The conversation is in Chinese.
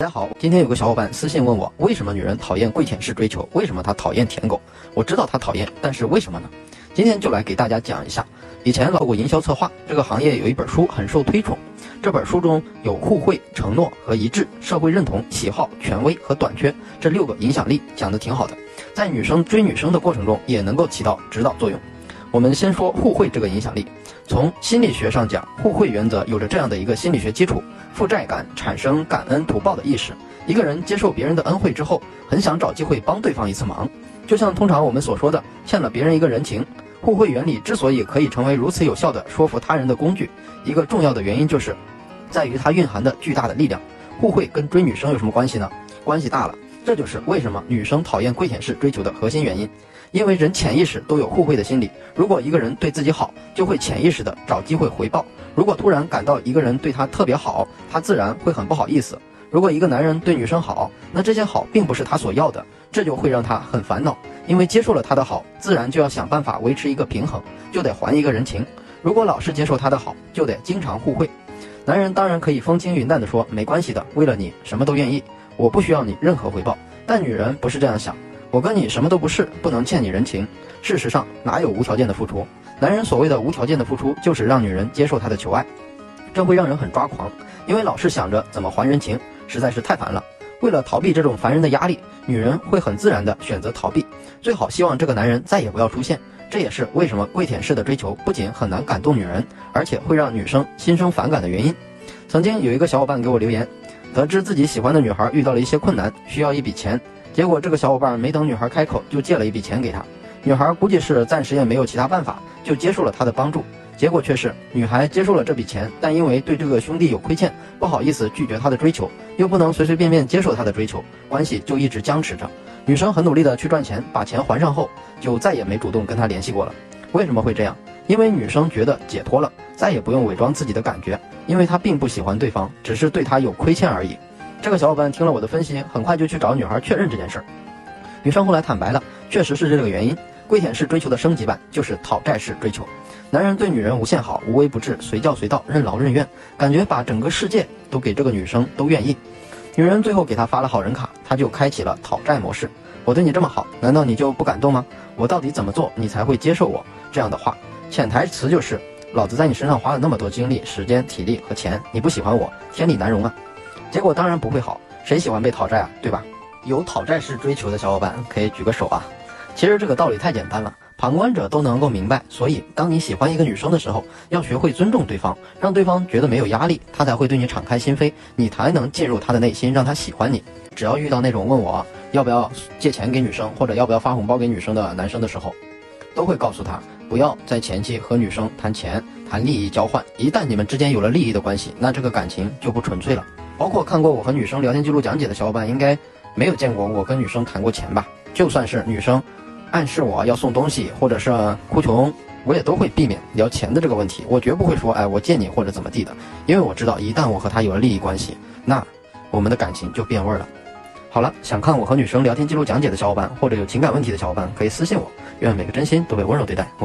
大家好，今天有个小伙伴私信问我，为什么女人讨厌跪舔式追求？为什么她讨厌舔狗？我知道她讨厌，但是为什么呢？今天就来给大家讲一下。以前做过营销策划，这个行业有一本书很受推崇，这本书中有互惠、承诺和一致、社会认同、喜好、权威和短缺这六个影响力，讲的挺好的，在女生追女生的过程中也能够起到指导作用。我们先说互惠这个影响力。从心理学上讲，互惠原则有着这样的一个心理学基础：负债感产生感恩图报的意识。一个人接受别人的恩惠之后，很想找机会帮对方一次忙，就像通常我们所说的，欠了别人一个人情。互惠原理之所以可以成为如此有效的说服他人的工具，一个重要的原因就是，在于它蕴含的巨大的力量。互惠跟追女生有什么关系呢？关系大了，这就是为什么女生讨厌跪舔式追求的核心原因。因为人潜意识都有互惠的心理，如果一个人对自己好，就会潜意识的找机会回报。如果突然感到一个人对他特别好，他自然会很不好意思。如果一个男人对女生好，那这些好并不是他所要的，这就会让他很烦恼。因为接受了他的好，自然就要想办法维持一个平衡，就得还一个人情。如果老是接受他的好，就得经常互惠。男人当然可以风轻云淡的说没关系的，为了你什么都愿意，我不需要你任何回报。但女人不是这样想。我跟你什么都不是，不能欠你人情。事实上，哪有无条件的付出？男人所谓的无条件的付出，就是让女人接受他的求爱，这会让人很抓狂，因为老是想着怎么还人情，实在是太烦了。为了逃避这种烦人的压力，女人会很自然的选择逃避，最好希望这个男人再也不要出现。这也是为什么跪舔式的追求不仅很难感动女人，而且会让女生心生反感的原因。曾经有一个小伙伴给我留言，得知自己喜欢的女孩遇到了一些困难，需要一笔钱。结果这个小伙伴没等女孩开口，就借了一笔钱给她。女孩估计是暂时也没有其他办法，就接受了他的帮助。结果却是女孩接受了这笔钱，但因为对这个兄弟有亏欠，不好意思拒绝他的追求，又不能随随便便接受他的追求，关系就一直僵持着。女生很努力的去赚钱，把钱还上后，就再也没主动跟他联系过了。为什么会这样？因为女生觉得解脱了，再也不用伪装自己的感觉，因为她并不喜欢对方，只是对他有亏欠而已。这个小伙伴听了我的分析，很快就去找女孩确认这件事儿。女生后来坦白了，确实是这个原因。跪舔式追求的升级版就是讨债式追求。男人对女人无限好，无微不至，随叫随到，任劳任怨，感觉把整个世界都给这个女生都愿意。女人最后给他发了好人卡，他就开启了讨债模式。我对你这么好，难道你就不感动吗？我到底怎么做你才会接受我？这样的话，潜台词就是老子在你身上花了那么多精力、时间、体力和钱，你不喜欢我，天理难容啊！结果当然不会好，谁喜欢被讨债啊，对吧？有讨债式追求的小伙伴可以举个手啊。其实这个道理太简单了，旁观者都能够明白。所以，当你喜欢一个女生的时候，要学会尊重对方，让对方觉得没有压力，她才会对你敞开心扉，你才能进入她的内心，让她喜欢你。只要遇到那种问我要不要借钱给女生，或者要不要发红包给女生的男生的时候，都会告诉他，不要在前期和女生谈钱、谈利益交换。一旦你们之间有了利益的关系，那这个感情就不纯粹了。包括看过我和女生聊天记录讲解的小伙伴，应该没有见过我跟女生谈过钱吧？就算是女生暗示我要送东西，或者是哭穷，我也都会避免聊钱的这个问题。我绝不会说，哎，我借你或者怎么地的，因为我知道，一旦我和她有了利益关系，那我们的感情就变味了。好了，想看我和女生聊天记录讲解的小伙伴，或者有情感问题的小伙伴，可以私信我。愿每个真心都被温柔对待。